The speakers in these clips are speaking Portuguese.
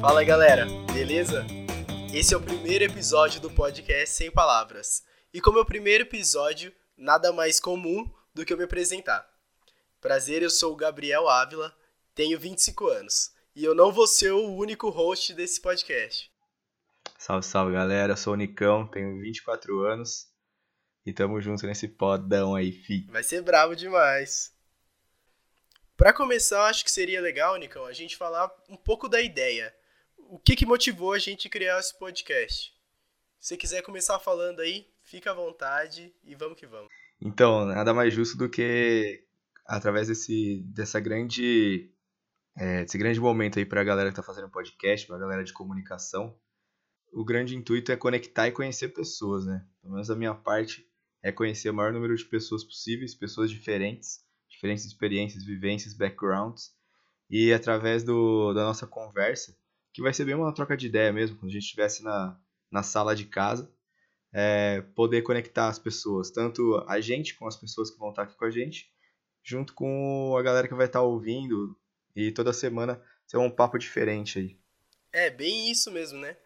Fala galera, beleza? Esse é o primeiro episódio do podcast Sem Palavras. E como é o primeiro episódio, nada mais comum do que eu me apresentar. Prazer, eu sou o Gabriel Ávila, tenho 25 anos e eu não vou ser o único host desse podcast. Salve, salve galera, eu sou o Nicão, tenho 24 anos e tamo junto nesse podão aí, fi. Vai ser bravo demais. Para começar, eu acho que seria legal, Nicão, a gente falar um pouco da ideia. O que, que motivou a gente a criar esse podcast? Se você quiser começar falando aí, fica à vontade e vamos que vamos. Então, nada mais justo do que através desse, dessa grande, é, desse grande momento aí para a galera que está fazendo podcast, para a galera de comunicação, o grande intuito é conectar e conhecer pessoas, né? Pelo menos da minha parte, é conhecer o maior número de pessoas possíveis, pessoas diferentes, diferentes experiências, vivências, backgrounds, e através do, da nossa conversa, que vai ser bem uma troca de ideia mesmo, quando a gente estivesse na, na sala de casa, é, poder conectar as pessoas, tanto a gente com as pessoas que vão estar aqui com a gente, junto com a galera que vai estar ouvindo, e toda semana ser um papo diferente aí. É, bem isso mesmo, né?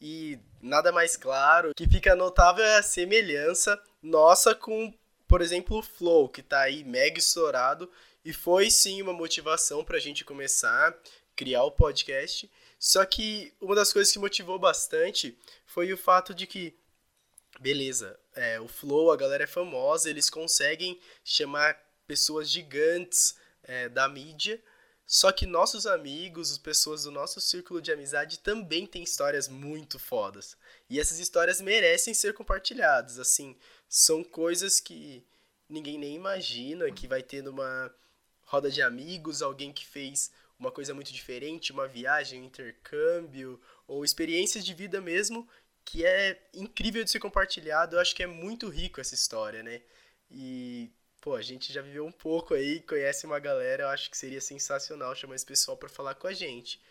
E nada mais claro, que fica notável é a semelhança nossa com, por exemplo, o Flow, que tá aí mega estourado e foi sim uma motivação pra gente começar a criar o podcast. Só que uma das coisas que motivou bastante foi o fato de que, beleza, é, o Flow, a galera é famosa, eles conseguem chamar pessoas gigantes é, da mídia, só que nossos amigos, as pessoas do nosso círculo de amizade também têm histórias muito fodas. E essas histórias merecem ser compartilhadas. Assim, são coisas que ninguém nem imagina que vai ter numa roda de amigos, alguém que fez uma coisa muito diferente, uma viagem, um intercâmbio, ou experiências de vida mesmo, que é incrível de ser compartilhado. Eu acho que é muito rico essa história, né? E pô, a gente já viveu um pouco aí, conhece uma galera, eu acho que seria sensacional chamar esse pessoal para falar com a gente.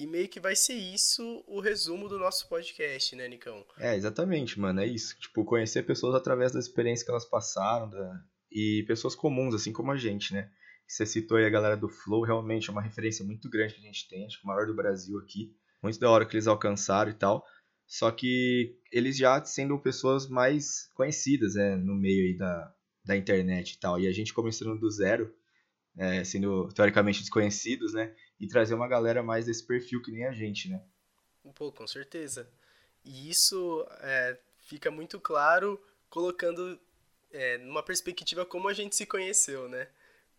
E meio que vai ser isso o resumo do nosso podcast, né, Nicão? É, exatamente, mano, é isso. Tipo, conhecer pessoas através das experiências que elas passaram da... e pessoas comuns, assim como a gente, né? Você citou aí a galera do Flow, realmente é uma referência muito grande que a gente tem, acho que o maior do Brasil aqui. Muito da hora que eles alcançaram e tal. Só que eles já sendo pessoas mais conhecidas, né, no meio aí da, da internet e tal. E a gente começando do zero, é, sendo teoricamente desconhecidos, né? E trazer uma galera mais desse perfil que nem a gente, né? Pô, com certeza. E isso é, fica muito claro colocando é, numa perspectiva como a gente se conheceu, né?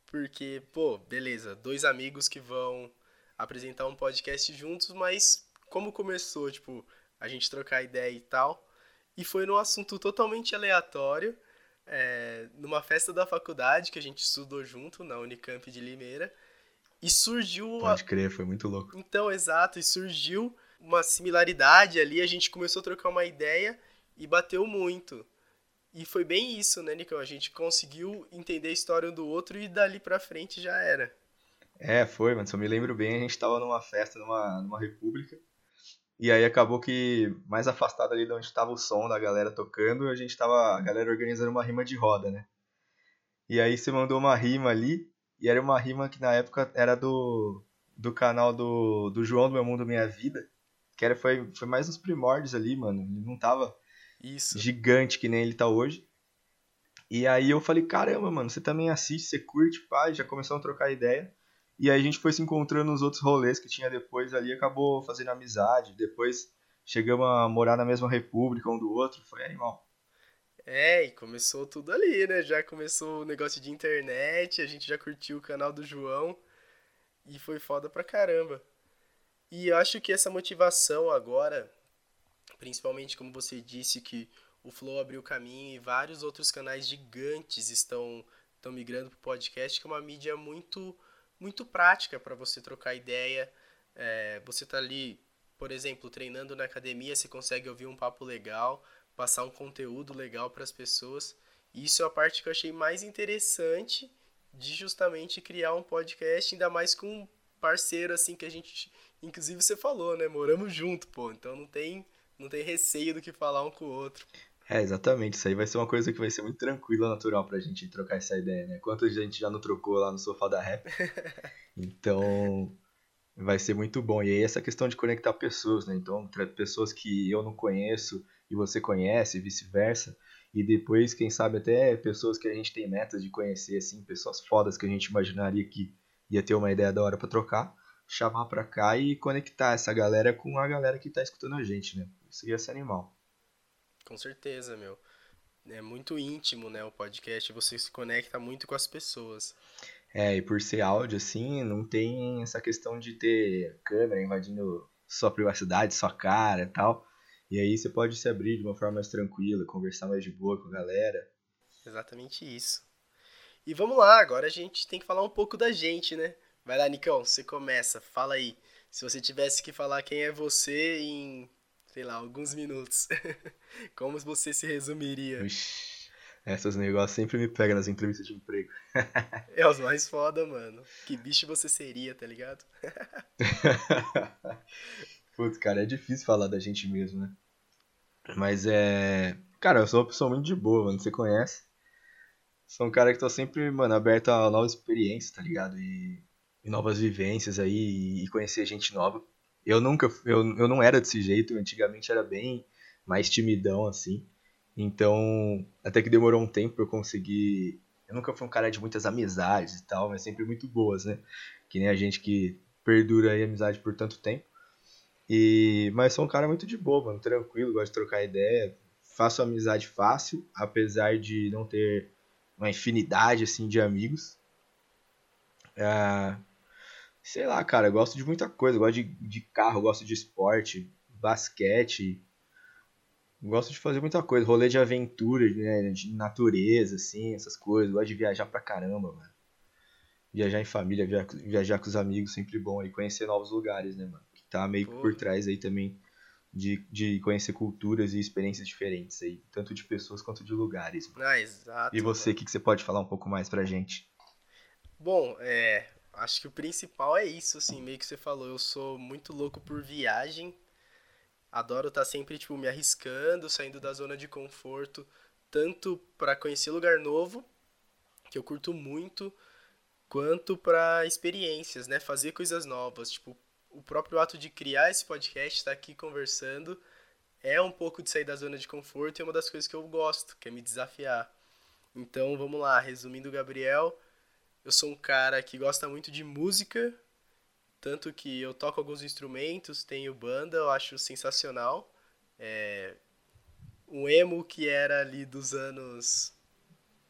Porque, pô, beleza, dois amigos que vão apresentar um podcast juntos, mas como começou, tipo, a gente trocar ideia e tal, e foi num assunto totalmente aleatório, é, numa festa da faculdade que a gente estudou junto na Unicamp de Limeira. E surgiu. Pode crer, foi muito louco. Então, exato, e surgiu uma similaridade ali, a gente começou a trocar uma ideia e bateu muito. E foi bem isso, né, Nicão? A gente conseguiu entender a história um do outro e dali pra frente já era. É, foi, mano. Se eu me lembro bem, a gente tava numa festa numa, numa república. E aí acabou que mais afastado ali de onde estava o som da galera tocando, a gente tava a galera organizando uma rima de roda, né? E aí você mandou uma rima ali, e era uma rima que na época era do, do canal do, do João do Meu Mundo Minha Vida, que era, foi, foi mais nos primórdios ali, mano. Ele não tava Isso. gigante que nem ele tá hoje. E aí eu falei, caramba, mano, você também assiste, você curte, pá, já começamos a trocar ideia. E aí a gente foi se encontrando nos outros rolês que tinha depois ali, acabou fazendo amizade. Depois chegamos a morar na mesma república um do outro, foi animal. É, e começou tudo ali, né? Já começou o negócio de internet, a gente já curtiu o canal do João e foi foda pra caramba. E acho que essa motivação agora, principalmente como você disse que o Flow abriu caminho e vários outros canais gigantes estão, estão migrando pro podcast, que é uma mídia muito muito prática para você trocar ideia. É, você tá ali, por exemplo, treinando na academia, você consegue ouvir um papo legal, passar um conteúdo legal para as pessoas. Isso é a parte que eu achei mais interessante de justamente criar um podcast, ainda mais com um parceiro assim que a gente, inclusive você falou, né, moramos junto, pô. Então não tem não tem receio do que falar um com o outro. É, exatamente. Isso aí vai ser uma coisa que vai ser muito tranquila, natural pra gente trocar essa ideia, né? Quanto a gente já não trocou lá no sofá da rap. Então, vai ser muito bom. E aí essa questão de conectar pessoas, né? Então, pessoas que eu não conheço e você conhece, e vice-versa. E depois, quem sabe, até pessoas que a gente tem metas de conhecer, assim, pessoas fodas que a gente imaginaria que ia ter uma ideia da hora para trocar, chamar pra cá e conectar essa galera com a galera que tá escutando a gente, né? Isso ia ser animal. Com certeza, meu. É muito íntimo, né, o podcast, você se conecta muito com as pessoas. É, e por ser áudio, assim, não tem essa questão de ter câmera invadindo sua privacidade, sua cara e tal. E aí você pode se abrir de uma forma mais tranquila, conversar mais de boa com a galera. Exatamente isso. E vamos lá, agora a gente tem que falar um pouco da gente, né? Vai lá, Nicão, você começa, fala aí. Se você tivesse que falar quem é você em sei lá, alguns minutos. Como você se resumiria? Ixi, essas negócios sempre me pegam nas entrevistas de emprego. é os mais foda, mano. Que bicho você seria, tá ligado? Putz, cara, é difícil falar da gente mesmo, né? Mas é. Cara, eu sou uma pessoa muito de boa, mano. Você conhece? Sou um cara que tô sempre, mano, aberto a novas experiências, tá ligado? E, e novas vivências aí, e conhecer gente nova. Eu nunca, eu, eu não era desse jeito, antigamente era bem mais timidão, assim. Então, até que demorou um tempo pra eu conseguir. Eu nunca fui um cara de muitas amizades e tal, mas sempre muito boas, né? Que nem a gente que perdura aí a amizade por tanto tempo. E, mas sou um cara muito de boa, mano, tranquilo, gosto de trocar ideia, faço amizade fácil, apesar de não ter uma infinidade assim de amigos. É, Sei lá, cara, eu gosto de muita coisa. Eu gosto de, de carro, gosto de esporte, basquete. Gosto de fazer muita coisa. Rolê de aventura, né? de natureza, assim, essas coisas. Gosto de viajar pra caramba, mano. Viajar em família, viajar com os amigos, sempre bom. E conhecer novos lugares, né, mano? Que tá meio que por trás aí também de, de conhecer culturas e experiências diferentes aí. Tanto de pessoas quanto de lugares. Mano. Ah, exato. E você, o que, que você pode falar um pouco mais pra gente? Bom, é, acho que o principal é isso, assim, meio que você falou. Eu sou muito louco por viagem. Adoro estar tá sempre, tipo, me arriscando, saindo da zona de conforto, tanto para conhecer lugar novo, que eu curto muito, quanto para experiências, né? Fazer coisas novas. Tipo, o próprio ato de criar esse podcast, estar tá aqui conversando, é um pouco de sair da zona de conforto e é uma das coisas que eu gosto, que é me desafiar. Então, vamos lá, resumindo, Gabriel eu sou um cara que gosta muito de música, tanto que eu toco alguns instrumentos, tenho banda, eu acho sensacional. É, um emo que era ali dos anos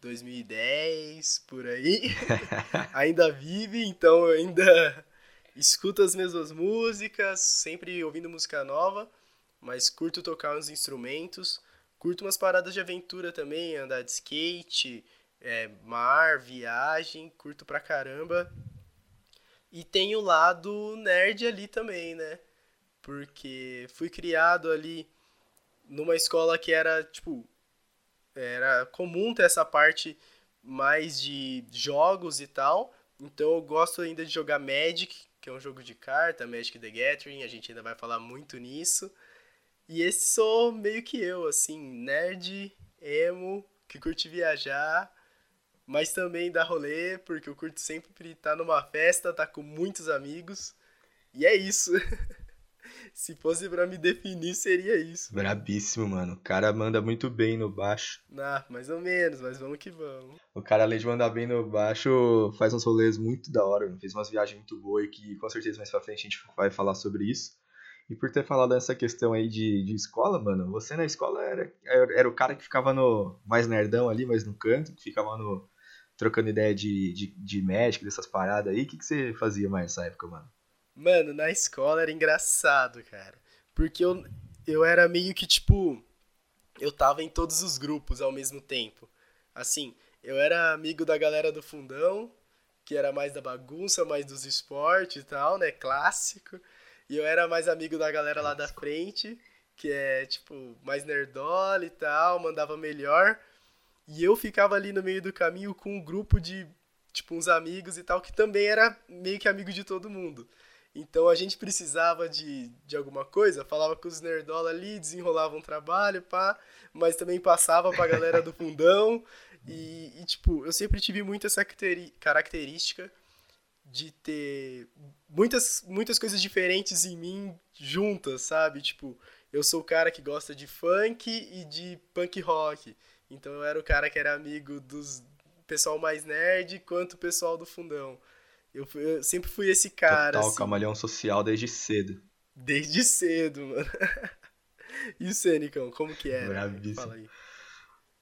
2010, por aí, ainda vive, então eu ainda escuto as mesmas músicas, sempre ouvindo música nova, mas curto tocar uns instrumentos, curto umas paradas de aventura também, andar de skate, é, mar, viagem, curto pra caramba. E tem o lado nerd ali também, né? Porque fui criado ali numa escola que era, tipo, era comum ter essa parte mais de jogos e tal. Então eu gosto ainda de jogar Magic, que é um jogo de carta, Magic the Gathering, a gente ainda vai falar muito nisso. E esse sou meio que eu, assim, nerd, emo, que curte viajar, mas também dá rolê, porque eu curto sempre estar numa festa, tá com muitos amigos. E é isso. Se fosse para me definir, seria isso. Brabíssimo, mano. O cara manda muito bem no baixo. Ah, mais ou menos, mas vamos que vamos. O cara, além de mandar bem no baixo, faz uns rolês muito da hora. Fez umas viagens muito boas e que com certeza mais pra frente a gente vai falar sobre isso. E por ter falado dessa questão aí de, de escola, mano, você na escola era, era, o cara que ficava no mais nerdão ali, mas no canto, que ficava no, trocando ideia de, de, de médico, dessas paradas aí, o que, que você fazia mais nessa época, mano? Mano, na escola era engraçado, cara. Porque eu, eu era meio que, tipo, eu tava em todos os grupos ao mesmo tempo. Assim, eu era amigo da galera do fundão, que era mais da bagunça, mais dos esportes e tal, né? Clássico. E eu era mais amigo da galera lá da frente, que é, tipo, mais nerdola e tal, mandava melhor. E eu ficava ali no meio do caminho com um grupo de, tipo, uns amigos e tal, que também era meio que amigo de todo mundo. Então a gente precisava de, de alguma coisa, falava com os nerdola ali, desenrolava um trabalho, pá, mas também passava pra galera do fundão. E, e, tipo, eu sempre tive muito essa característica de ter muitas, muitas coisas diferentes em mim juntas, sabe? Tipo, eu sou o cara que gosta de funk e de punk rock. Então eu era o cara que era amigo dos pessoal mais nerd quanto o pessoal do fundão. Eu, eu sempre fui esse cara. Total, assim, camaleão social desde cedo. Desde cedo, mano. e o Senicão, como que era? Bravíssimo. Fala aí.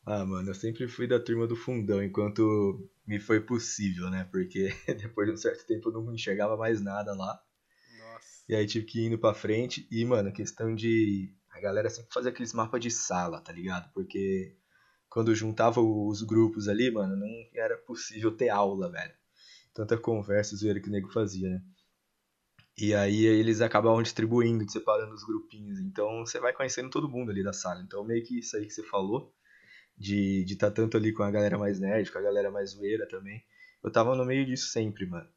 Ah, mano, eu sempre fui da turma do fundão enquanto me foi possível, né? Porque depois de um certo tempo eu não enxergava mais nada lá. Nossa. E aí tive que ir indo pra frente. E, mano, questão de. A galera sempre fazia aqueles mapas de sala, tá ligado? Porque quando juntava os grupos ali, mano, não era possível ter aula, velho. Tanta conversa, zoeira que o nego fazia, né? E aí eles acabavam distribuindo, separando os grupinhos. Então você vai conhecendo todo mundo ali da sala. Então meio que isso aí que você falou, de estar tá tanto ali com a galera mais nerd, com a galera mais zoeira também. Eu tava no meio disso sempre, mano.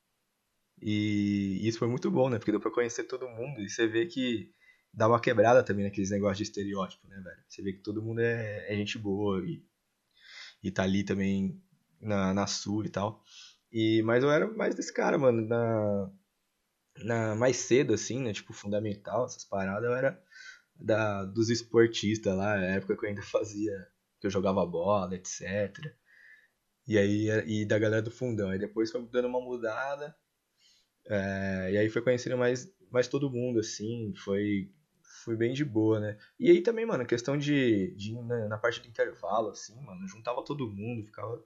E isso foi muito bom, né? Porque deu pra conhecer todo mundo e você vê que dá uma quebrada também naqueles negócios de estereótipo, né, velho? Você vê que todo mundo é, é gente boa e, e tá ali também na, na sul e tal. E, mas eu era mais desse cara, mano, na, na, mais cedo, assim, né, tipo, fundamental, essas paradas, eu era da, dos esportistas lá, época que eu ainda fazia, que eu jogava bola, etc. E aí, e da galera do fundão, aí depois foi dando uma mudada, é, e aí foi conhecendo mais, mais todo mundo, assim, foi foi bem de boa, né? E aí também, mano, questão de, de na, na, parte do intervalo, assim, mano, juntava todo mundo, ficava,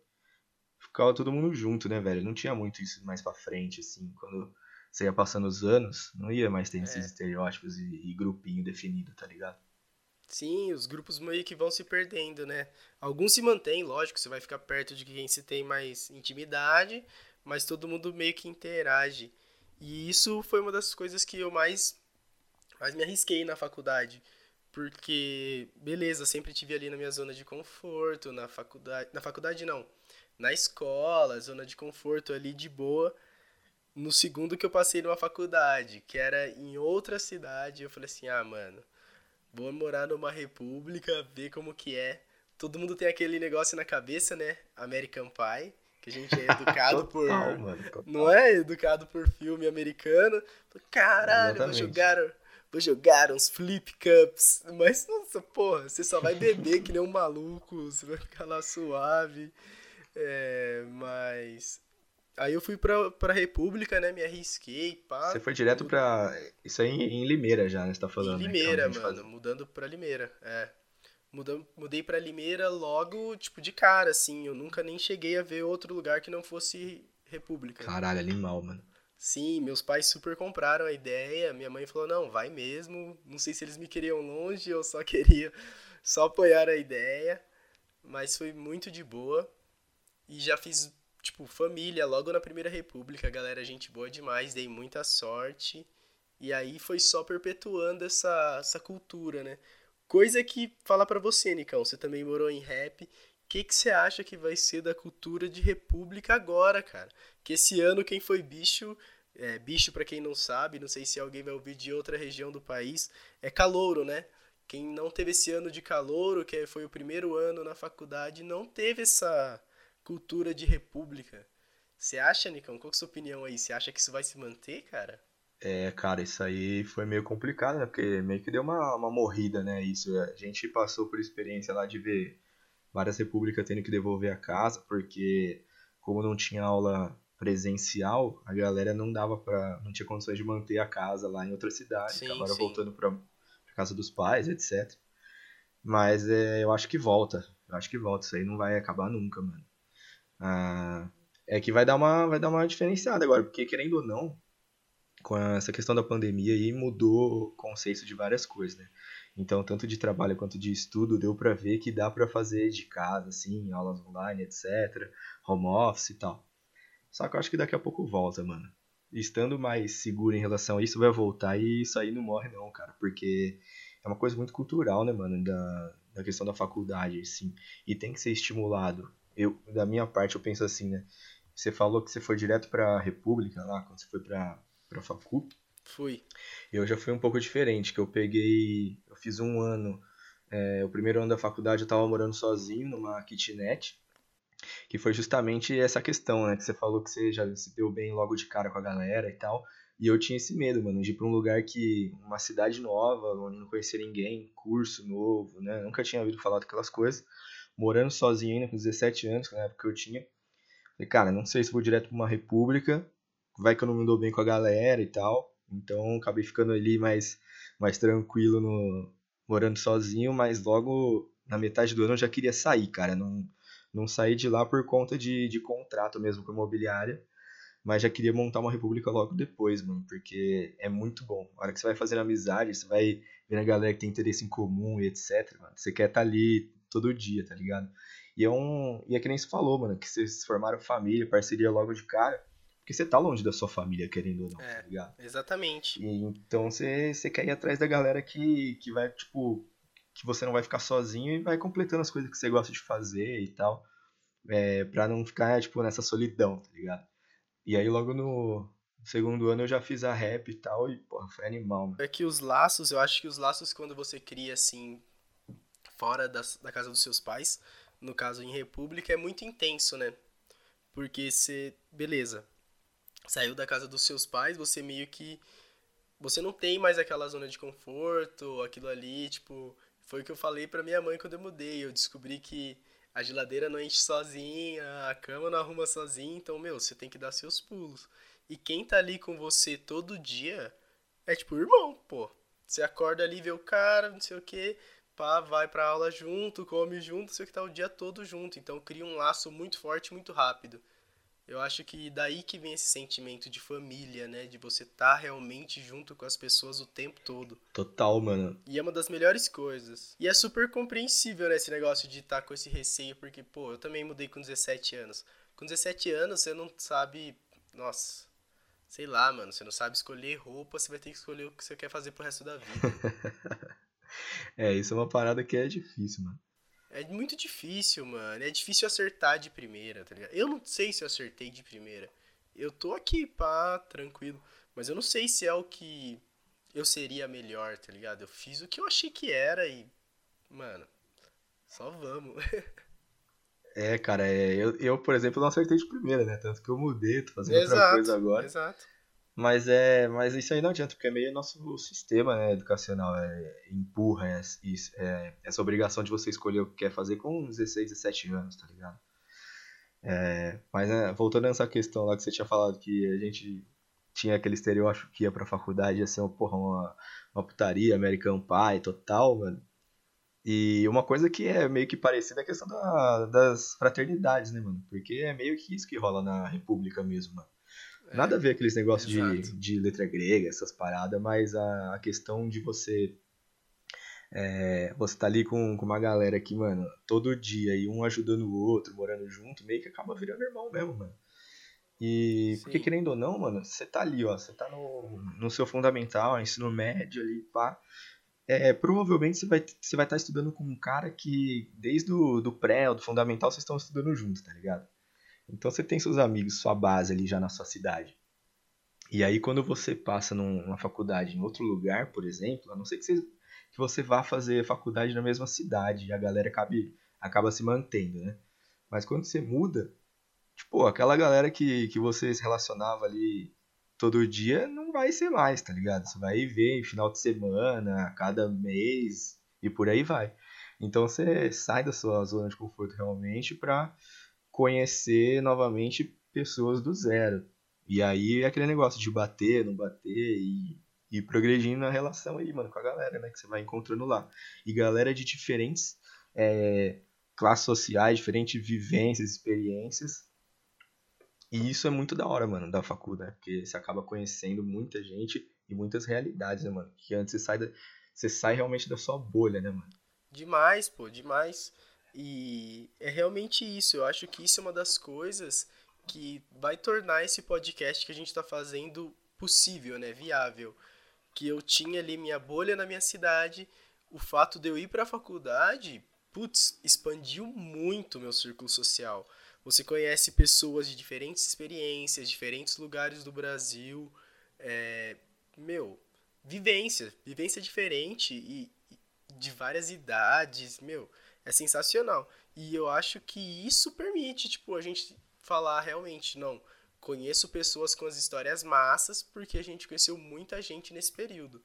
ficava todo mundo junto, né, velho? Não tinha muito isso mais pra frente, assim, quando você ia passando os anos, não ia mais ter é. esses estereótipos e, e grupinho definido, tá ligado? Sim, os grupos meio que vão se perdendo, né? Alguns se mantêm, lógico, você vai ficar perto de quem se tem mais intimidade, mas todo mundo meio que interage. E isso foi uma das coisas que eu mais mas me arrisquei na faculdade, porque, beleza, sempre tive ali na minha zona de conforto, na faculdade, na faculdade não, na escola, zona de conforto ali de boa. No segundo que eu passei numa faculdade, que era em outra cidade, eu falei assim: "Ah, mano, vou morar numa república, ver como que é". Todo mundo tem aquele negócio na cabeça, né? American Pie que a gente é educado total, por. Mano, não é educado por filme americano. Caralho, vou jogar vou jogar uns flip cups. Mas, nossa, porra, você só vai beber que nem um maluco, você vai ficar lá suave. É, mas. Aí eu fui pra, pra República, né? Me arrisquei, pá. Você foi direto tudo. pra. Isso aí em Limeira já, né? Você tá falando. Em né, Limeira, né? mano. Faz... Mudando pra Limeira, é. Mudam, mudei pra Limeira logo, tipo, de cara, assim. Eu nunca nem cheguei a ver outro lugar que não fosse República. Caralho, animal, mano. Sim, meus pais super compraram a ideia. Minha mãe falou: não, vai mesmo. Não sei se eles me queriam longe ou só queria só apoiar a ideia. Mas foi muito de boa. E já fiz, tipo, família logo na Primeira República. Galera, gente boa demais. Dei muita sorte. E aí foi só perpetuando essa, essa cultura, né? Coisa que, falar para você, Nicão, você também morou em rap. O que, que você acha que vai ser da cultura de República agora, cara? Que esse ano quem foi bicho, é, bicho para quem não sabe, não sei se alguém vai ouvir de outra região do país, é calouro, né? Quem não teve esse ano de calouro, que foi o primeiro ano na faculdade, não teve essa cultura de república. Você acha, Nicão? Qual é a sua opinião aí? Você acha que isso vai se manter, cara? É, cara, isso aí foi meio complicado, né? Porque meio que deu uma, uma morrida, né? Isso. A gente passou por experiência lá de ver várias repúblicas tendo que devolver a casa, porque como não tinha aula presencial, a galera não dava para não tinha condições de manter a casa lá em outra cidade, sim, acabaram sim. voltando para casa dos pais, etc. Mas é, eu acho que volta, eu acho que volta, isso aí não vai acabar nunca, mano. Ah, é que vai dar uma vai dar uma diferenciada agora, porque querendo ou não, com essa questão da pandemia aí mudou o conceito de várias coisas, né? Então, tanto de trabalho quanto de estudo, deu para ver que dá para fazer de casa, assim, aulas online, etc, home office e tal. Só que eu acho que daqui a pouco volta, mano. Estando mais seguro em relação a isso, vai voltar e isso aí não morre não, cara. Porque é uma coisa muito cultural, né, mano? Da, da questão da faculdade, assim. E tem que ser estimulado. Eu, da minha parte, eu penso assim, né? Você falou que você foi direto pra República lá, quando você foi pra, pra Facu. Fui. Eu já fui um pouco diferente, que eu peguei. Eu fiz um ano. É, o primeiro ano da faculdade eu tava morando sozinho numa kitnet. Que foi justamente essa questão, né? Que você falou que você já se deu bem logo de cara com a galera e tal. E eu tinha esse medo, mano, de ir pra um lugar que. uma cidade nova, onde não conhecia ninguém, curso novo, né? Nunca tinha ouvido falar daquelas coisas. Morando sozinho ainda, com 17 anos, que na época eu tinha. Falei, cara, não sei se vou direto pra uma república, vai que eu não me dou bem com a galera e tal. Então acabei ficando ali mais, mais tranquilo no morando sozinho, mas logo na metade do ano eu já queria sair, cara. Não, não saí de lá por conta de, de contrato mesmo com a imobiliária mas já queria montar uma república logo depois, mano, porque é muito bom. A hora que você vai fazendo amizade, você vai vendo a galera que tem interesse em comum e etc, mano, você quer estar tá ali todo dia, tá ligado? E é um. E é que nem se falou, mano, que vocês formaram família, parceria logo de cara. Porque você tá longe da sua família, querendo ou não, é, tá ligado? Exatamente. E, então você, você quer ir atrás da galera que, que vai, tipo, que você não vai ficar sozinho e vai completando as coisas que você gosta de fazer e tal. É, pra não ficar, tipo, nessa solidão, tá ligado? E aí logo no segundo ano eu já fiz a rap e tal, e porra, foi animal. Mano. É que os laços, eu acho que os laços quando você cria assim, fora das, da casa dos seus pais, no caso em república, é muito intenso, né? Porque você, beleza, saiu da casa dos seus pais, você meio que. Você não tem mais aquela zona de conforto, aquilo ali, tipo. Foi o que eu falei pra minha mãe quando eu mudei. Eu descobri que a geladeira não enche sozinha, a cama não arruma sozinha, então, meu, você tem que dar seus pulos. E quem tá ali com você todo dia é tipo irmão, pô. Você acorda ali, vê o cara, não sei o que, pá, vai pra aula junto, come junto, sei o que tá o dia todo junto. Então cria um laço muito forte, muito rápido. Eu acho que daí que vem esse sentimento de família, né? De você estar tá realmente junto com as pessoas o tempo todo. Total, mano. E é uma das melhores coisas. E é super compreensível, né? Esse negócio de estar tá com esse receio, porque, pô, eu também mudei com 17 anos. Com 17 anos, você não sabe. Nossa. Sei lá, mano. Você não sabe escolher roupa, você vai ter que escolher o que você quer fazer pro resto da vida. é, isso é uma parada que é difícil, mano. É muito difícil, mano. É difícil acertar de primeira, tá ligado? Eu não sei se eu acertei de primeira. Eu tô aqui, pá, tranquilo. Mas eu não sei se é o que eu seria melhor, tá ligado? Eu fiz o que eu achei que era e. Mano, só vamos. é, cara, é, eu, eu, por exemplo, não acertei de primeira, né? Tanto que eu mudei, tô fazendo exato, outra coisa agora. Exato. Mas é, mas isso aí não adianta, porque é meio nosso sistema né, educacional, é, empurra é, isso, é, essa obrigação de você escolher o que quer fazer com 16, 17 anos, tá ligado? É, mas né, voltando nessa questão lá que você tinha falado que a gente tinha aquele estereótipo que ia pra faculdade ia ser uma, porra, uma, uma putaria, American Pie, total, mano. E uma coisa que é meio que parecida é a questão da, das fraternidades, né, mano? Porque é meio que isso que rola na República mesmo, mano. Nada a ver aqueles negócios de, de letra grega, essas paradas, mas a, a questão de você. É, você tá ali com, com uma galera que, mano, todo dia e um ajudando o outro, morando junto, meio que acaba virando irmão mesmo, mano. E Sim. porque querendo ou não, mano, você tá ali, ó, você tá no, no seu fundamental, ensino médio ali, pá. É, provavelmente você vai você vai estar tá estudando com um cara que desde o do pré ou do fundamental vocês estão estudando junto, tá ligado? Então você tem seus amigos, sua base ali já na sua cidade. E aí quando você passa numa faculdade em outro lugar, por exemplo, a não ser que você, que você vá fazer faculdade na mesma cidade e a galera acabe, acaba se mantendo, né? Mas quando você muda, tipo, aquela galera que, que você se relacionava ali todo dia não vai ser mais, tá ligado? Você vai ver final de semana, cada mês e por aí vai. Então você sai da sua zona de conforto realmente pra conhecer novamente pessoas do zero. E aí é aquele negócio de bater, não bater e ir progredindo na relação aí, mano, com a galera, né, que você vai encontrando lá. E galera de diferentes é, classes sociais, diferentes vivências, experiências. E isso é muito da hora, mano, da faculdade, né? porque você acaba conhecendo muita gente e muitas realidades, né, mano? Que antes você sai, da, você sai realmente da sua bolha, né, mano? Demais, pô, demais. E é realmente isso. Eu acho que isso é uma das coisas que vai tornar esse podcast que a gente está fazendo possível, né? Viável. Que eu tinha ali minha bolha na minha cidade. O fato de eu ir para a faculdade, putz, expandiu muito meu círculo social. Você conhece pessoas de diferentes experiências, diferentes lugares do Brasil. É, meu, vivência, vivência diferente e, e de várias idades, meu, é sensacional. E eu acho que isso permite, tipo, a gente falar realmente, não, conheço pessoas com as histórias massas porque a gente conheceu muita gente nesse período.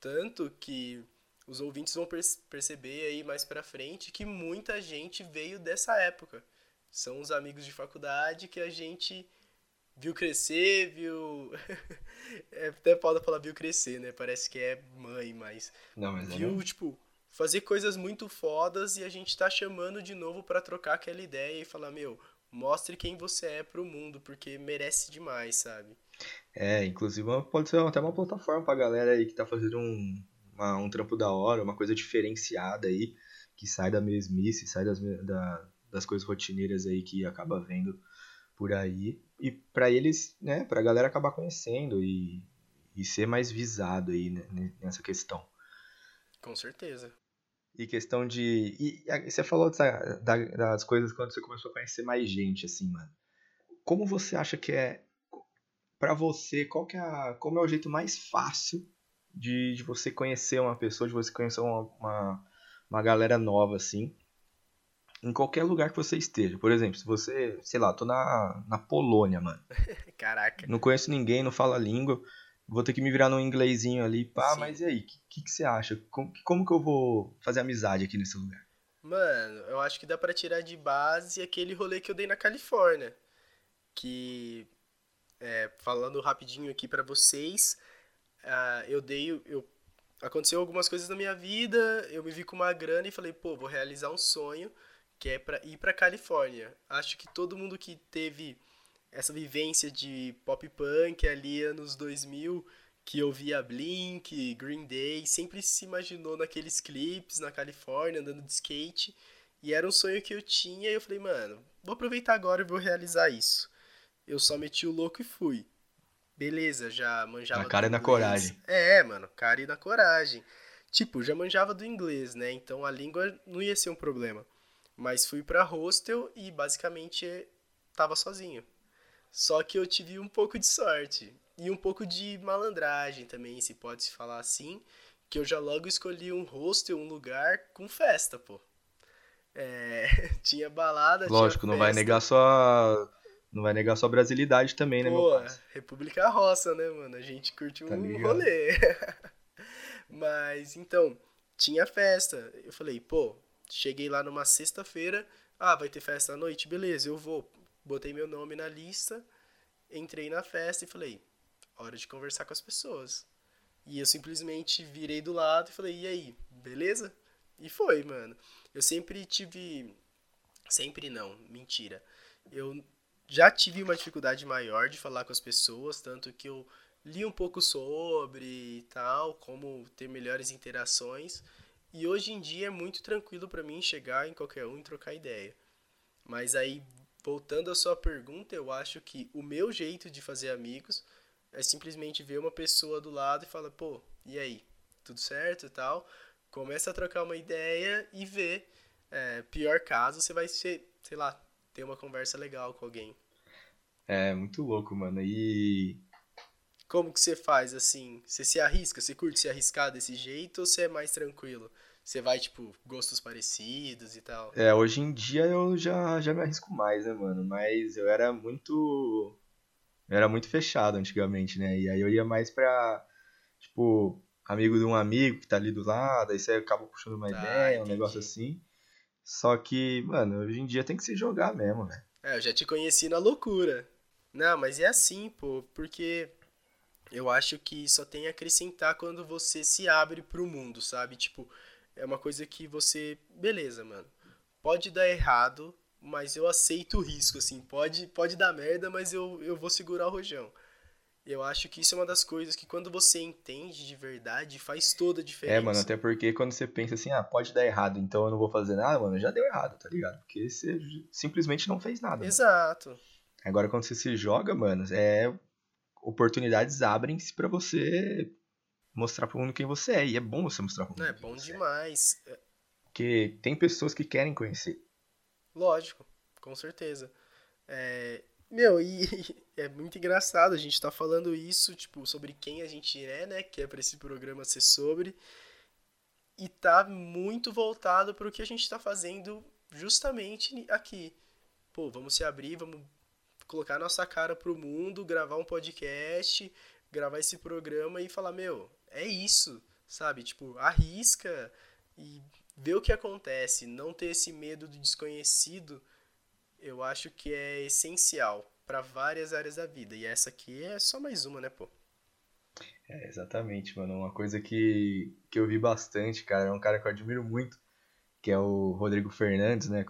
Tanto que os ouvintes vão perceber aí mais pra frente que muita gente veio dessa época. São os amigos de faculdade que a gente viu crescer, viu. é até pode falar viu crescer, né? Parece que é mãe, mas. Não, mas é viu, é tipo, fazer coisas muito fodas e a gente tá chamando de novo para trocar aquela ideia e falar, meu, mostre quem você é pro mundo, porque merece demais, sabe? É, inclusive pode ser até uma plataforma pra galera aí que tá fazendo um, uma, um trampo da hora, uma coisa diferenciada aí, que sai da mesmice, sai das, da, das coisas rotineiras aí que acaba vendo por aí. E para eles, né, pra galera acabar conhecendo e, e ser mais visado aí né, nessa questão. Com certeza. E questão de. E, você falou dessa, da, das coisas quando você começou a conhecer mais gente, assim, mano. Como você acha que é. para você, qual que é a, como é o jeito mais fácil de, de você conhecer uma pessoa, de você conhecer uma, uma, uma galera nova, assim? Em qualquer lugar que você esteja. Por exemplo, se você, sei lá, tô na, na Polônia, mano. Caraca. Não conheço ninguém, não falo a língua vou ter que me virar num inglesinho ali, pá, Sim. mas e aí, o que, que, você acha? Como, como que eu vou fazer amizade aqui nesse lugar? Mano, eu acho que dá para tirar de base aquele rolê que eu dei na Califórnia. Que, é, falando rapidinho aqui para vocês, uh, eu dei, eu, aconteceu algumas coisas na minha vida, eu me vi com uma grana e falei, pô, vou realizar um sonho, que é pra ir pra Califórnia. Acho que todo mundo que teve essa vivência de pop punk ali anos 2000 que ouvia Blink, Green Day, sempre se imaginou naqueles clipes na Califórnia andando de skate e era um sonho que eu tinha e eu falei, mano, vou aproveitar agora e vou realizar isso. Eu só meti o louco e fui. Beleza, já manjava. Na cara e na coragem. É, mano, cara e na coragem. Tipo, já manjava do inglês, né? Então a língua não ia ser um problema. Mas fui pra hostel e basicamente tava sozinho. Só que eu tive um pouco de sorte e um pouco de malandragem também, se pode se falar assim, que eu já logo escolhi um hostel, um lugar com festa, pô. É, tinha balada, Lógico, tinha não vai negar sua não vai negar sua brasilidade também, né, pô, meu pai? República Roça, né, mano? A gente curte tá um ligado? rolê. Mas então, tinha festa. Eu falei, pô, cheguei lá numa sexta-feira, ah, vai ter festa à noite, beleza, eu vou botei meu nome na lista, entrei na festa e falei, hora de conversar com as pessoas. E eu simplesmente virei do lado e falei, e aí, beleza? E foi, mano. Eu sempre tive. Sempre não, mentira. Eu já tive uma dificuldade maior de falar com as pessoas, tanto que eu li um pouco sobre e tal, como ter melhores interações. E hoje em dia é muito tranquilo para mim chegar em qualquer um e trocar ideia. Mas aí voltando à sua pergunta, eu acho que o meu jeito de fazer amigos é simplesmente ver uma pessoa do lado e falar, pô, e aí? Tudo certo e tal? Começa a trocar uma ideia e ver. É, pior caso, você vai ser, sei lá, ter uma conversa legal com alguém. É, muito louco, mano. E. Como que você faz assim? Você se arrisca? Você curte se arriscar desse jeito ou você é mais tranquilo? Você vai, tipo, gostos parecidos e tal. É, hoje em dia eu já, já me arrisco mais, né, mano? Mas eu era muito. Eu era muito fechado antigamente, né? E aí eu ia mais pra. Tipo, amigo de um amigo que tá ali do lado, aí você acaba puxando uma ah, ideia, entendi. um negócio assim. Só que, mano, hoje em dia tem que se jogar mesmo, velho. É, eu já te conheci na loucura. Não, mas é assim, pô, porque eu acho que só tem a acrescentar quando você se abre pro mundo, sabe? Tipo, é uma coisa que você. Beleza, mano. Pode dar errado, mas eu aceito o risco, assim. Pode, pode dar merda, mas eu, eu vou segurar o rojão. Eu acho que isso é uma das coisas que quando você entende de verdade, faz toda a diferença. É, mano, até porque quando você pensa assim, ah, pode dar errado, então eu não vou fazer nada, mano, já deu errado, tá ligado? Porque você simplesmente não fez nada. Exato. Mano. Agora quando você se joga, mano, é oportunidades abrem-se para você mostrar pro mundo quem você é. E é bom você mostrar pro mundo. É bom demais. É. Porque tem pessoas que querem conhecer. Lógico, com certeza. É, meu, e é muito engraçado a gente tá falando isso, tipo, sobre quem a gente é, né? Que é pra esse programa ser sobre. E tá muito voltado pro que a gente tá fazendo justamente aqui. Pô, vamos se abrir, vamos colocar nossa cara pro mundo, gravar um podcast, gravar esse programa e falar, meu, é isso, sabe? Tipo, arrisca e ver o que acontece, não ter esse medo do desconhecido, eu acho que é essencial para várias áreas da vida. E essa aqui é só mais uma, né, pô? É, exatamente, mano. Uma coisa que, que eu vi bastante, cara, é um cara que eu admiro muito, que é o Rodrigo Fernandes, né,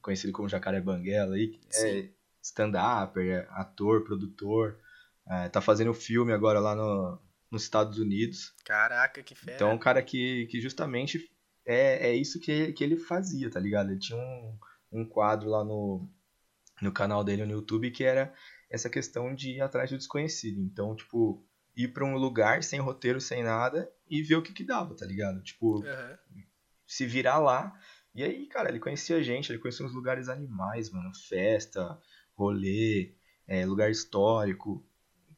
conhecido como Jacaré Banguela aí, é stand-upper, é ator, produtor, é, tá fazendo filme agora lá no, nos Estados Unidos. Caraca, que fera. Então é um cara que, que justamente é, é isso que, que ele fazia, tá ligado? Ele tinha um, um quadro lá no, no canal dele no YouTube que era essa questão de ir atrás do desconhecido. Então, tipo, ir para um lugar sem roteiro, sem nada e ver o que que dava, tá ligado? Tipo, uhum. se virar lá. E aí, cara, ele conhecia gente, ele conhecia uns lugares animais, mano, festa, rolê, é, lugar histórico.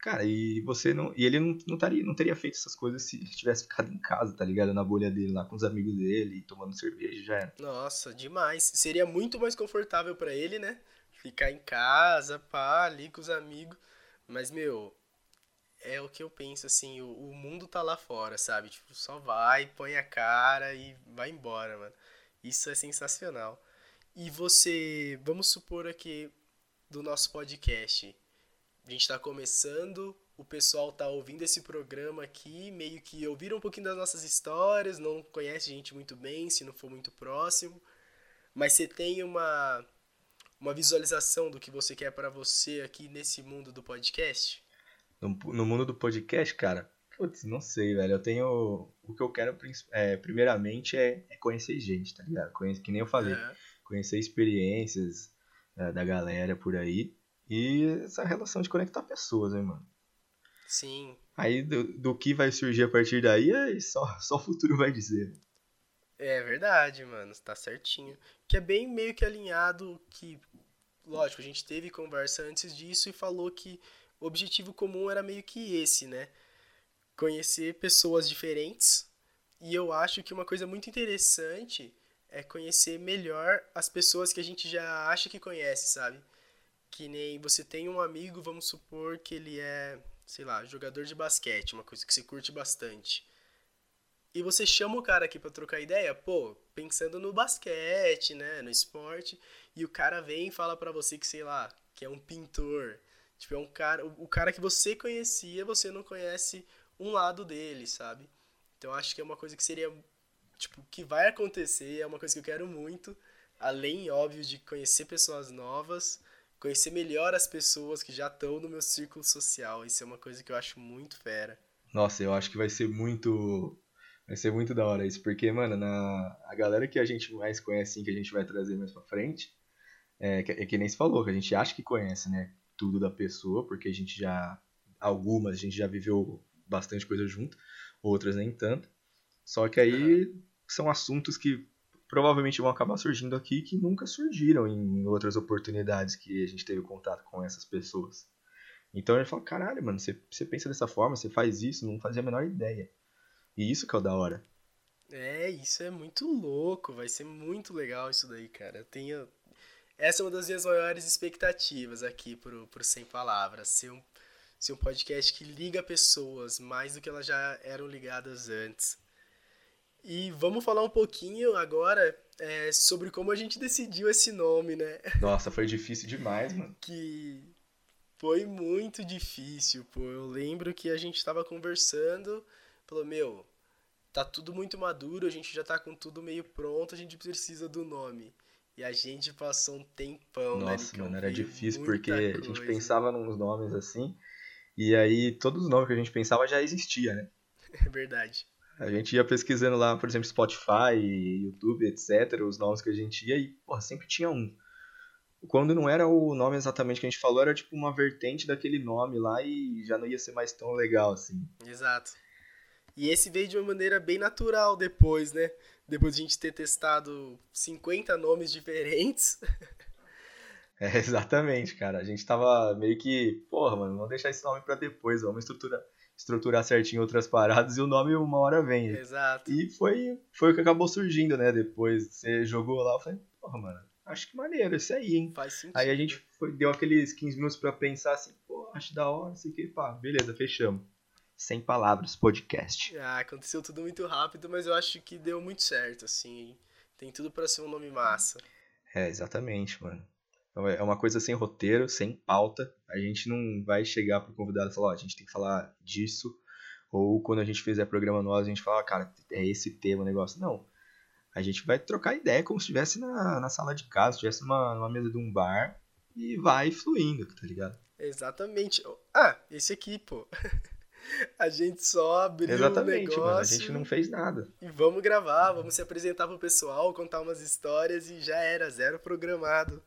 Cara, e você não. E ele não, não, taria, não teria feito essas coisas se tivesse ficado em casa, tá ligado? Na bolha dele lá com os amigos dele, tomando cerveja, já era. Nossa, demais. Seria muito mais confortável para ele, né? Ficar em casa, pá, ali com os amigos. Mas, meu, é o que eu penso, assim, o, o mundo tá lá fora, sabe? Tipo, só vai, põe a cara e vai embora, mano. Isso é sensacional. E você, vamos supor aqui do nosso podcast a gente está começando, o pessoal tá ouvindo esse programa aqui, meio que ouviram um pouquinho das nossas histórias, não conhece a gente muito bem, se não for muito próximo, mas você tem uma uma visualização do que você quer para você aqui nesse mundo do podcast? No, no, mundo do podcast, cara, putz, não sei, velho. Eu tenho. O que eu quero, é, primeiramente, é, é, conhecer gente, tá ligado? Conhecer, que nem eu falei. É. Conhecer experiências é, da galera por aí. E essa relação de conectar pessoas, hein, mano? Sim. Aí do, do que vai surgir a partir daí, é só, só o futuro vai dizer. É verdade, mano, tá certinho. Que é bem meio que alinhado que, lógico, a gente teve conversa antes disso e falou que o objetivo comum era meio que esse, né? Conhecer pessoas diferentes. E eu acho que uma coisa muito interessante é conhecer melhor as pessoas que a gente já acha que conhece, sabe? Que nem você tem um amigo, vamos supor que ele é, sei lá, jogador de basquete, uma coisa que você curte bastante. E você chama o cara aqui para trocar ideia, pô, pensando no basquete, né, no esporte, e o cara vem e fala para você que, sei lá, que é um pintor. Tipo, é um cara, o cara que você conhecia, você não conhece um lado dele, sabe? Então acho que é uma coisa que seria tipo, que vai acontecer, é uma coisa que eu quero muito, além óbvio de conhecer pessoas novas, conhecer melhor as pessoas que já estão no meu círculo social. Isso é uma coisa que eu acho muito fera. Nossa, eu acho que vai ser muito. Vai ser muito da hora isso, porque, mano, na... a galera que a gente mais conhece, assim, que a gente vai trazer mais pra frente, é que, é que nem se falou, que a gente acha que conhece, né? Tudo da pessoa, porque a gente já. Algumas a gente já viveu bastante coisa junto, outras nem tanto. Só que aí uhum. são assuntos que provavelmente vão acabar surgindo aqui que nunca surgiram em outras oportunidades que a gente teve contato com essas pessoas. Então ele fala, caralho, mano, você, você pensa dessa forma, você faz isso, não fazia a menor ideia. E isso que é o da hora. É, isso é muito louco, vai ser muito legal isso daí, cara. Eu tenho. Essa é uma das minhas maiores expectativas aqui pro, pro Sem Palavras. Ser um, ser um podcast que liga pessoas mais do que elas já eram ligadas antes. E vamos falar um pouquinho agora é, sobre como a gente decidiu esse nome, né? Nossa, foi difícil demais, mano. que foi muito difícil, pô. Eu lembro que a gente estava conversando, falou, meu, tá tudo muito maduro, a gente já tá com tudo meio pronto, a gente precisa do nome. E a gente passou um tempão, né, Nossa, né? mano, era difícil porque coisa. a gente pensava nos nomes assim, e aí todos os nomes que a gente pensava já existia, né? É verdade. A gente ia pesquisando lá, por exemplo, Spotify, YouTube, etc., os nomes que a gente ia e, porra, sempre tinha um. Quando não era o nome exatamente que a gente falou, era tipo uma vertente daquele nome lá e já não ia ser mais tão legal assim. Exato. E esse veio de uma maneira bem natural depois, né? Depois de a gente ter testado 50 nomes diferentes, É, exatamente, cara. A gente tava meio que, porra, mano, vamos deixar esse nome pra depois, vamos estruturar, estruturar certinho outras paradas e o nome uma hora vem. Exato. E foi, foi o que acabou surgindo, né? Depois você jogou lá, eu falei, porra, mano, acho que maneiro, esse aí, hein? Faz sentido. Aí a gente foi, deu aqueles 15 minutos pra pensar assim, pô, acho da hora, sei o que, pá, beleza, fechamos. Sem palavras, podcast. Ah, aconteceu tudo muito rápido, mas eu acho que deu muito certo, assim. Tem tudo pra ser um nome massa. É, exatamente, mano. Então, é uma coisa sem roteiro, sem pauta. A gente não vai chegar pro convidado e falar, ó, a gente tem que falar disso. Ou quando a gente fizer programa nosso, a gente fala, cara, é esse tema o negócio. Não. A gente vai trocar ideia como se estivesse na, na sala de casa, se estivesse numa, numa mesa de um bar e vai fluindo, tá ligado? Exatamente. Ah, esse aqui, pô. A gente só abriu Exatamente, o negócio. mano. A gente não fez nada. E vamos gravar, vamos se apresentar pro pessoal, contar umas histórias e já era, zero programado.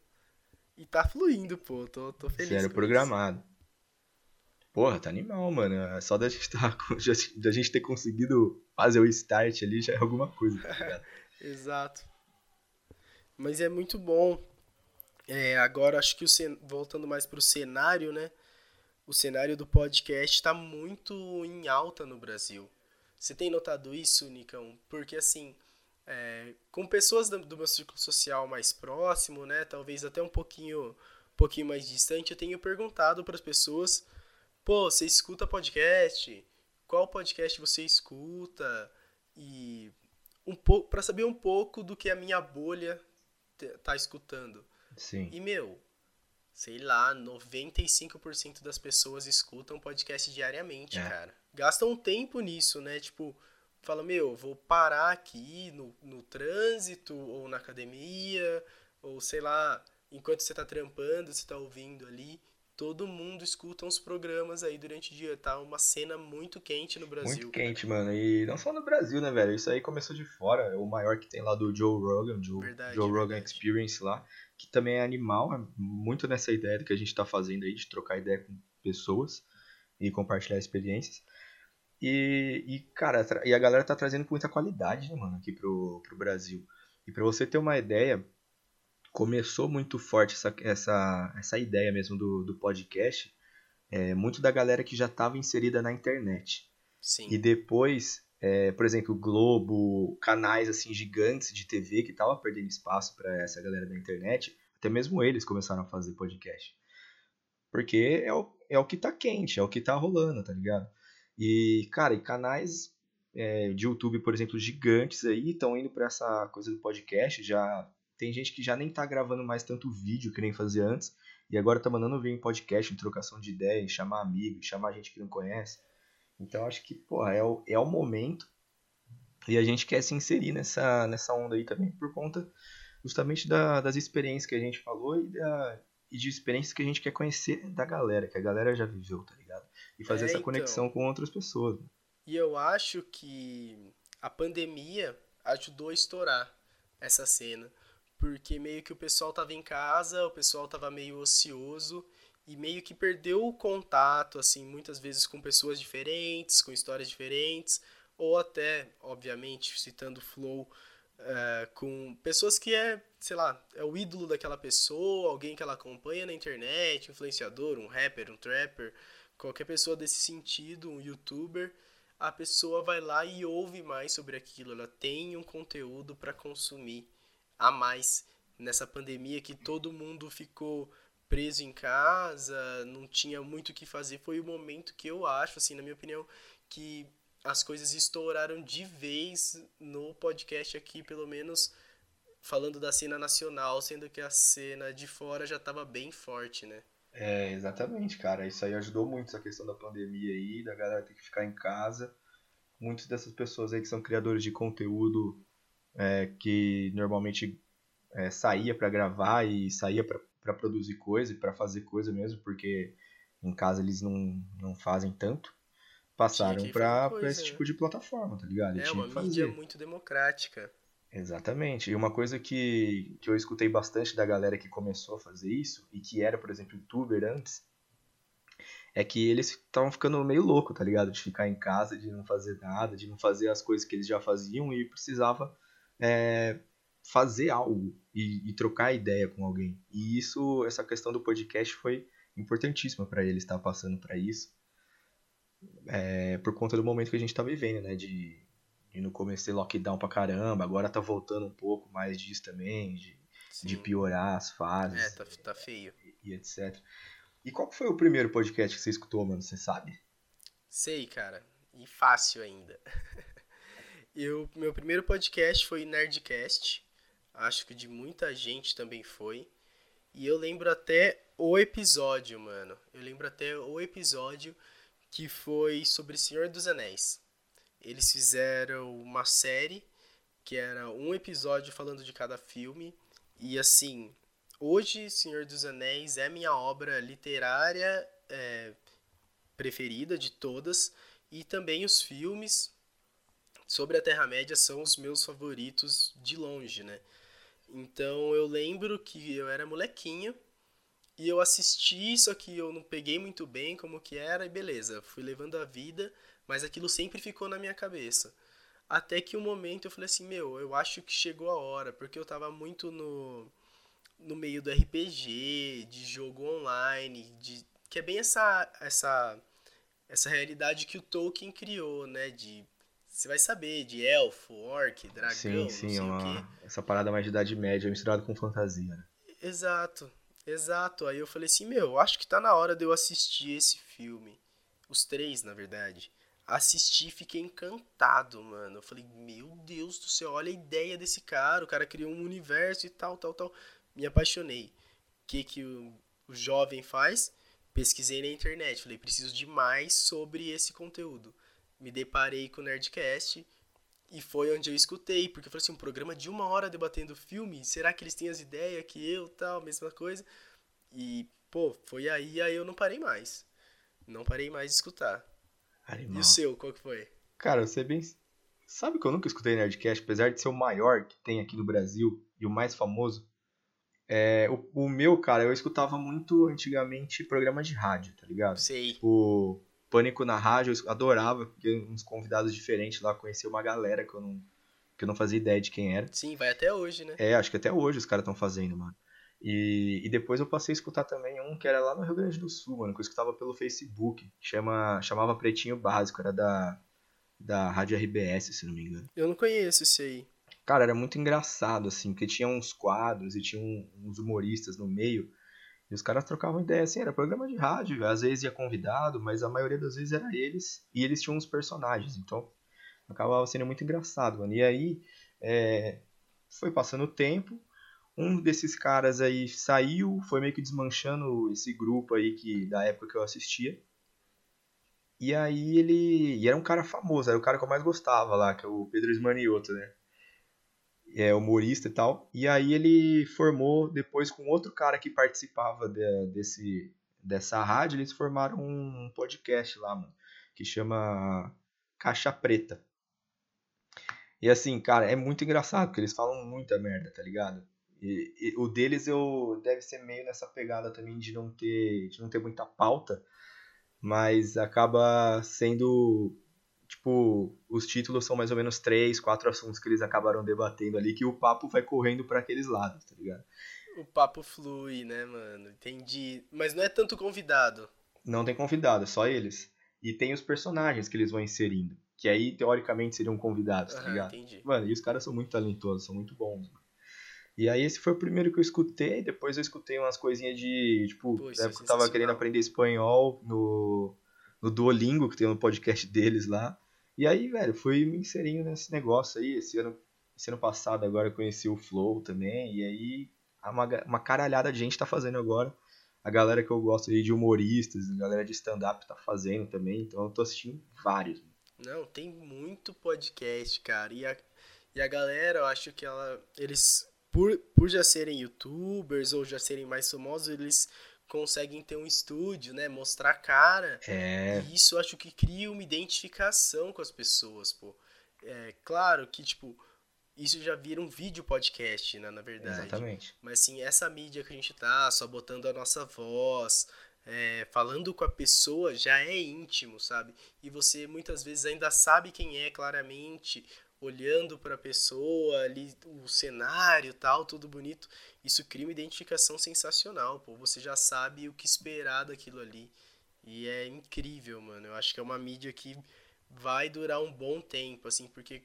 E tá fluindo, pô. Tô, tô feliz. Com programado. Porra, tá animal, mano. É Só da gente, tá, da gente ter conseguido fazer o start ali já é alguma coisa, tá ligado? isso. Exato. Mas é muito bom. É, agora acho que o cen... voltando mais pro cenário, né? O cenário do podcast tá muito em alta no Brasil. Você tem notado isso, Nicão? Porque assim, é, com pessoas do, do meu círculo social mais próximo, né? Talvez até um pouquinho, um pouquinho mais distante, eu tenho perguntado para as pessoas: pô, você escuta podcast? Qual podcast você escuta? E um pouco para saber um pouco do que a minha bolha tá escutando. Sim. E meu, sei lá, 95% das pessoas escutam podcast diariamente, É. cara. Gastam tempo nisso, né? Tipo, fala, meu, vou parar aqui no, no trânsito ou na academia, ou sei lá, enquanto você tá trampando, você tá ouvindo ali. Todo mundo escuta uns programas aí durante o dia, tá? Uma cena muito quente no Brasil. Muito quente, mano. E não só no Brasil, né, velho? Isso aí começou de fora. É o maior que tem lá do Joe Rogan, Joe, Verdade, Joe Rogan verdade. Experience lá, que também é animal, é muito nessa ideia do que a gente tá fazendo aí, de trocar ideia com pessoas e compartilhar experiências. E, e cara, e a galera tá trazendo com muita qualidade, né, mano, aqui pro, pro Brasil. E pra você ter uma ideia, começou muito forte essa, essa, essa ideia mesmo do, do podcast, é, muito da galera que já tava inserida na internet. Sim. E depois, é, por exemplo, o Globo, canais assim gigantes de TV que estavam perdendo espaço para essa galera da internet, até mesmo eles começaram a fazer podcast. Porque é o, é o que tá quente, é o que tá rolando, tá ligado? E, cara, e canais é, de YouTube, por exemplo, gigantes aí estão indo para essa coisa do podcast. Já tem gente que já nem tá gravando mais tanto vídeo que nem fazia antes. E agora tá mandando vir em podcast, em trocação de ideias, chamar amigo, chamar gente que não conhece. Então acho que, porra, é o, é o momento. E a gente quer se inserir nessa, nessa onda aí também por conta justamente da- das experiências que a gente falou e, da, e de experiências que a gente quer conhecer da galera, que a galera já viveu, tá ligado? E fazer É, essa então. conexão com outras pessoas. E eu acho que a pandemia ajudou a estourar essa cena. Porque meio que o pessoal tava em casa, o pessoal tava meio ocioso e meio que perdeu o contato, assim, muitas vezes com pessoas diferentes, com histórias diferentes, ou até, obviamente, citando Flow, eh, com pessoas que é, sei lá, é o ídolo daquela pessoa, alguém que ela acompanha na internet, influenciador, um rapper, um trapper, qualquer pessoa desse sentido, um youtuber, a pessoa vai lá e ouve mais sobre aquilo, ela tem um conteúdo para consumir a mais nessa pandemia que todo mundo ficou preso em casa, não tinha muito o que fazer, foi o momento que eu acho, assim, na minha opinião, que as coisas estouraram de vez no podcast aqui, pelo menos falando da cena nacional, sendo que a cena de fora já estava bem forte, né? É, exatamente, cara. Isso aí ajudou muito essa questão da pandemia aí, da galera ter que ficar em casa. Muitas dessas pessoas aí que são criadores de conteúdo é, que normalmente é, saía pra gravar e saía pra pra produzir coisa e pra fazer coisa mesmo, porque em casa eles não, não fazem tanto, passaram coisa, esse né? tipo de plataforma, tá ligado? E É uma mídia muito democrática. Exatamente. E uma coisa que, que eu escutei bastante da galera que começou a fazer isso, e que era, por exemplo, youtuber antes, é que eles estavam ficando meio louco, tá ligado? De ficar em casa, de não fazer nada, de não fazer as coisas que eles já faziam e precisava é, fazer algo e, e, trocar ideia com alguém. E isso, essa questão do podcast foi importantíssima para ele estar passando para isso. É, por conta do momento que a gente tá vivendo, né? De, de no começo lockdown pra caramba, agora tá voltando um pouco mais disso também, de, de piorar as fases. É, tá, tá feio. E, e, etc. E qual foi o primeiro podcast que você escutou, mano? Você sabe? Sei, cara. E fácil ainda. Eu, meu primeiro podcast foi Nerdcast. Acho que de muita gente também foi. E eu lembro até o episódio, mano. Eu lembro até o episódio que foi sobre Senhor dos Anéis. Eles fizeram uma série que era um episódio falando de cada filme. E assim, hoje Senhor dos Anéis é minha obra literária é, preferida de todas. E também os filmes sobre a Terra-média são os meus favoritos de longe, né? Então eu lembro que eu era molequinho e eu assisti, só que eu não peguei muito bem como que era e beleza, fui levando a vida, mas aquilo sempre ficou na minha cabeça. Até que um momento eu falei assim, meu, eu acho que chegou a hora, porque eu tava muito no no meio do RPG, de jogo online, de que é bem essa essa essa realidade que o Tolkien criou, né, de você vai saber de elfo, orc, dragão, sim, sim, não sei uma, essa parada mais de idade média misturada com fantasia, né? Exato, exato. Aí eu falei assim, meu, acho que tá na hora de eu assistir esse filme. Os três, na verdade. Assisti fiquei encantado, mano. Eu falei, meu Deus do céu, olha a ideia desse cara. O cara criou um universo e tal, tal, tal. Me apaixonei. O que, que o, o jovem faz? Pesquisei na internet. Falei, preciso de mais sobre esse conteúdo me deparei com o Nerdcast e foi onde eu escutei, porque eu falei assim, um programa de uma hora debatendo filme, será que eles têm as ideias que eu, tal, mesma coisa? E, pô, foi aí, aí eu não parei mais. Não parei mais de escutar. Animal. E o seu, qual que foi? Cara, você bem... Sabe que eu nunca escutei Nerdcast, apesar de ser o maior que tem aqui no Brasil e o mais famoso? É, o, o meu, cara, eu escutava muito antigamente programa de rádio, tá ligado? Sei. O Pânico na rádio, eu adorava, porque uns convidados diferentes lá, conhecia uma galera que eu não, que eu não fazia ideia de quem era. Sim, vai até hoje, né? É, acho que até hoje os caras estão fazendo, mano. E, e depois eu passei a escutar também um que era lá no Rio Grande do Sul, mano, que eu escutava pelo Facebook, chama, chamava Pretinho Básico, era da, da Rádio RBS, se não me engano. Eu não conheço esse aí. Cara, era muito engraçado, assim, porque tinha uns quadros e tinha uns humoristas no meio e os caras trocavam ideia, assim, era programa de rádio, às vezes ia convidado, mas a maioria das vezes era eles, e eles tinham uns personagens, então acabava sendo muito engraçado, mano. E aí, é, foi passando o tempo, um desses caras aí saiu, foi meio que desmanchando esse grupo aí que da época que eu assistia. E aí ele. E era um cara famoso, era o cara que eu mais gostava lá, que é o Pedro Esmanioto, né? é humorista e tal. E aí ele formou depois com outro cara que participava de, desse dessa rádio, eles formaram um podcast lá, mano, que chama Caixa Preta. E assim, cara, é muito engraçado, porque eles falam muita merda, tá ligado? E, e, o deles eu deve ser meio nessa pegada também de não ter de não ter muita pauta, mas acaba sendo tipo, os títulos são mais ou menos três, quatro assuntos que eles acabaram debatendo ali, que o papo vai correndo para aqueles lados, tá ligado? O papo flui, né, mano? Entendi. Mas não é tanto convidado. Não tem convidado, é só eles. E tem os personagens que eles vão inserindo. Que aí, teoricamente, seriam convidados, tá ligado? Entendi. Mano, e os caras são muito talentosos, são muito bons, mano. E aí esse foi o primeiro que eu escutei, depois eu escutei umas coisinhas de, tipo, Pô, época é eu tava querendo aprender espanhol no no Duolingo, que tem um podcast deles lá. E aí, velho, fui me inserindo nesse negócio aí. Esse ano, esse ano passado agora eu conheci o Flow também. E aí, uma, uma caralhada de gente tá fazendo agora. A galera que eu gosto aí de humoristas, a galera de stand-up tá fazendo também. Então eu tô assistindo vários. Não, tem muito podcast, cara. E a, e a galera, eu acho que ela, eles, por, por já serem youtubers ou já serem mais famosos, eles conseguem ter um estúdio, né? Mostrar a cara. É. E isso eu acho que cria uma identificação com as pessoas, pô. É claro que, tipo, isso já vira um vídeo podcast, né, na verdade. Exatamente. Mas assim, essa mídia que a gente tá, só botando a nossa voz, é, falando com a pessoa, já é íntimo, sabe? E você muitas vezes ainda sabe quem é claramente, olhando para a pessoa ali, o cenário tal, tudo bonito. Isso cria uma identificação sensacional, pô. Você já sabe o que esperar daquilo ali. E é incrível, mano. Eu acho que é uma mídia que vai durar um bom tempo, assim, porque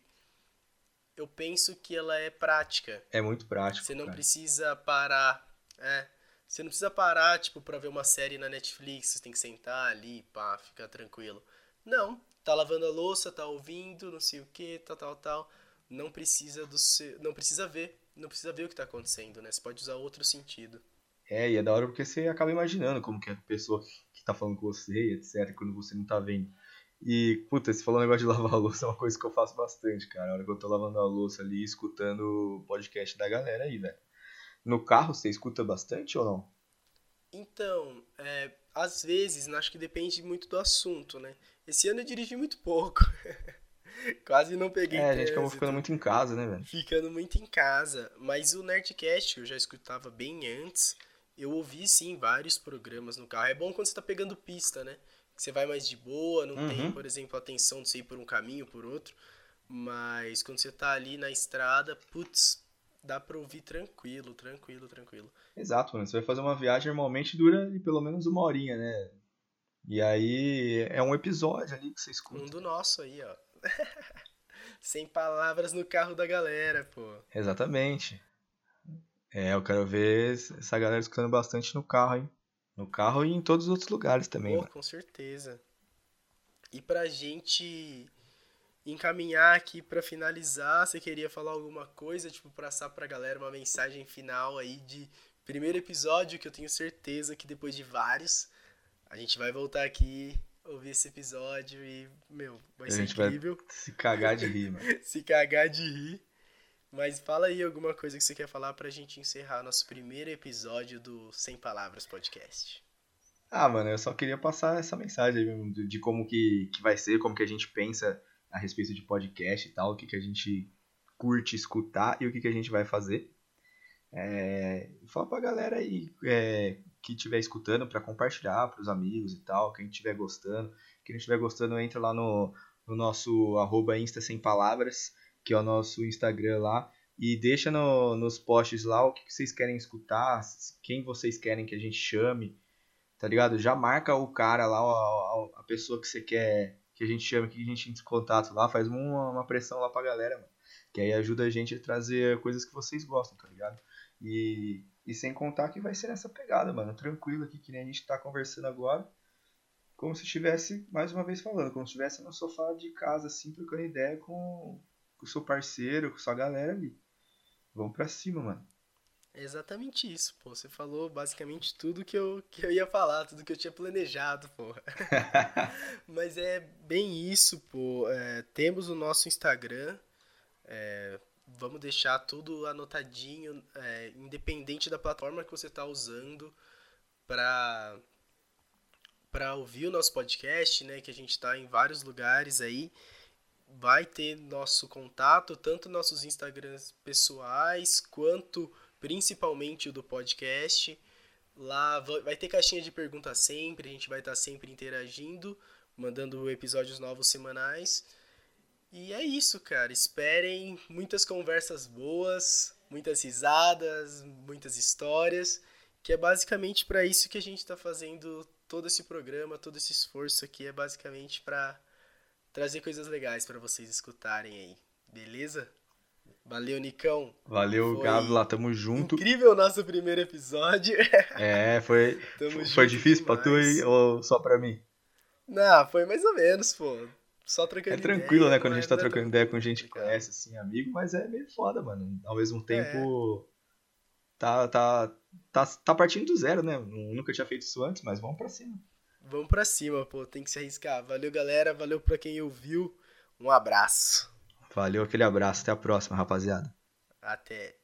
eu penso que ela é prática. É muito prático. Você não cara. precisa parar. É. Você não precisa parar, tipo, pra ver uma série na Netflix. Você tem que sentar ali, pá, ficar tranquilo. Não. Tá lavando a louça, tá ouvindo, não sei o que, tal, tal, tal. Não precisa do seu, não precisa ver, não precisa ver o que tá acontecendo, né? Você pode usar outro sentido. É, e é da hora porque você acaba imaginando como que é a pessoa que tá falando com você, etc, quando você não tá vendo. E, puta, você falou um negócio de lavar a louça, é uma coisa que eu faço bastante, cara. A hora que eu tô lavando a louça ali, escutando o podcast da galera aí, velho. No carro, você escuta bastante ou não? Então, é, às vezes, acho que depende muito do assunto, né? Esse ano eu dirigi muito pouco. Quase não peguei É, a gente acabou ficando muito em casa, né, velho? Ficando muito em casa. Mas o Nerdcast, eu já escutava bem antes, eu ouvi sim vários programas no carro. É bom quando você tá pegando pista, né? Que você vai mais de boa, não tem, Uhum. por exemplo, a tensão de você ir por um caminho, por outro. Mas quando você tá ali na estrada, putz, dá pra ouvir tranquilo, tranquilo, tranquilo. Exato, mano. Você vai fazer uma viagem, normalmente dura pelo menos uma horinha, né? E aí é um episódio ali que você Um escuta. do nosso aí, ó. Sem palavras no carro da galera, pô. Exatamente. É, eu quero ver essa galera escutando bastante no carro, hein? No carro e em todos os outros lugares também, Pô, com certeza. E pra gente encaminhar aqui pra finalizar, você queria falar alguma coisa, tipo, passar pra galera uma mensagem final aí de primeiro episódio, que eu tenho certeza que depois de vários, a gente vai voltar aqui, ouvir esse episódio e, meu, vai A ser gente vai- incrível Se cagar de rir, mano. se cagar de rir. Mas fala aí alguma coisa que você quer falar pra gente encerrar nosso primeiro episódio do Sem Palavras Podcast. Ah, mano, eu só queria passar essa mensagem aí mesmo, de de como que, que vai ser, como que a gente pensa a respeito de podcast e tal, o que, que a gente curte escutar e o que, que a gente vai fazer. É, fala pra galera aí é, que estiver escutando pra compartilhar pros amigos e tal, quem estiver gostando. Quem não estiver gostando, entra lá no, no nosso arroba Insta Sem Palavras, que é o nosso Instagram lá, e deixa no- nos posts lá o que, que vocês querem escutar, quem vocês querem que a gente chame, tá ligado? Já marca o cara lá, a, a- a pessoa que você quer que a gente chame, que a gente entre em contato lá, faz uma, uma pressão lá pra galera, mano. Que aí ajuda a gente a trazer coisas que vocês gostam, tá ligado? E, e sem contar que vai ser nessa pegada, mano. Tranquilo aqui, que nem a gente tá conversando agora. Como se estivesse, mais uma vez falando, como se estivesse no sofá de casa, assim, trocando ideia com, o seu parceiro, com sua galera ali. Vamos pra cima, mano. É exatamente isso, pô. Você falou basicamente tudo que eu, que eu ia falar, tudo que eu tinha planejado, porra. Mas é bem isso, pô. É, temos o nosso Instagram. é, vamos deixar tudo anotadinho, é, independente da plataforma que você está usando, para para ouvir o nosso podcast, né? Que a gente está em vários lugares aí. Vai ter nosso contato, tanto nossos Instagrams pessoais, quanto principalmente o do podcast. Lá va- vai ter caixinha de perguntas sempre, a gente vai estar sempre interagindo, mandando episódios novos semanais. E é isso, cara. Esperem muitas conversas boas, muitas risadas, muitas histórias, que é basicamente para isso que a gente está fazendo todo esse programa, todo esse esforço aqui é basicamente para trazer coisas legais para vocês escutarem aí. Beleza? Valeu, Nicão. Valeu, Foi Gávila, tamo junto. Incrível o nosso primeiro episódio. É, foi, Tamo foi difícil pra tu aí, ou só pra mim? Não, foi mais ou menos, pô. Só trocando É tranquilo, ideia, né? Quando a gente é- tá é trocando ideia com gente que conhece, assim, amigo, mas é meio foda, mano. Ao mesmo É. tempo, tá, tá, tá, tá partindo do zero, né? Nunca tinha feito isso antes, mas vamos pra cima. Vamos pra cima, pô. Tem que se arriscar. Valeu, galera. Valeu pra quem ouviu. Um abraço. Valeu, aquele abraço. Até a próxima, rapaziada. Até.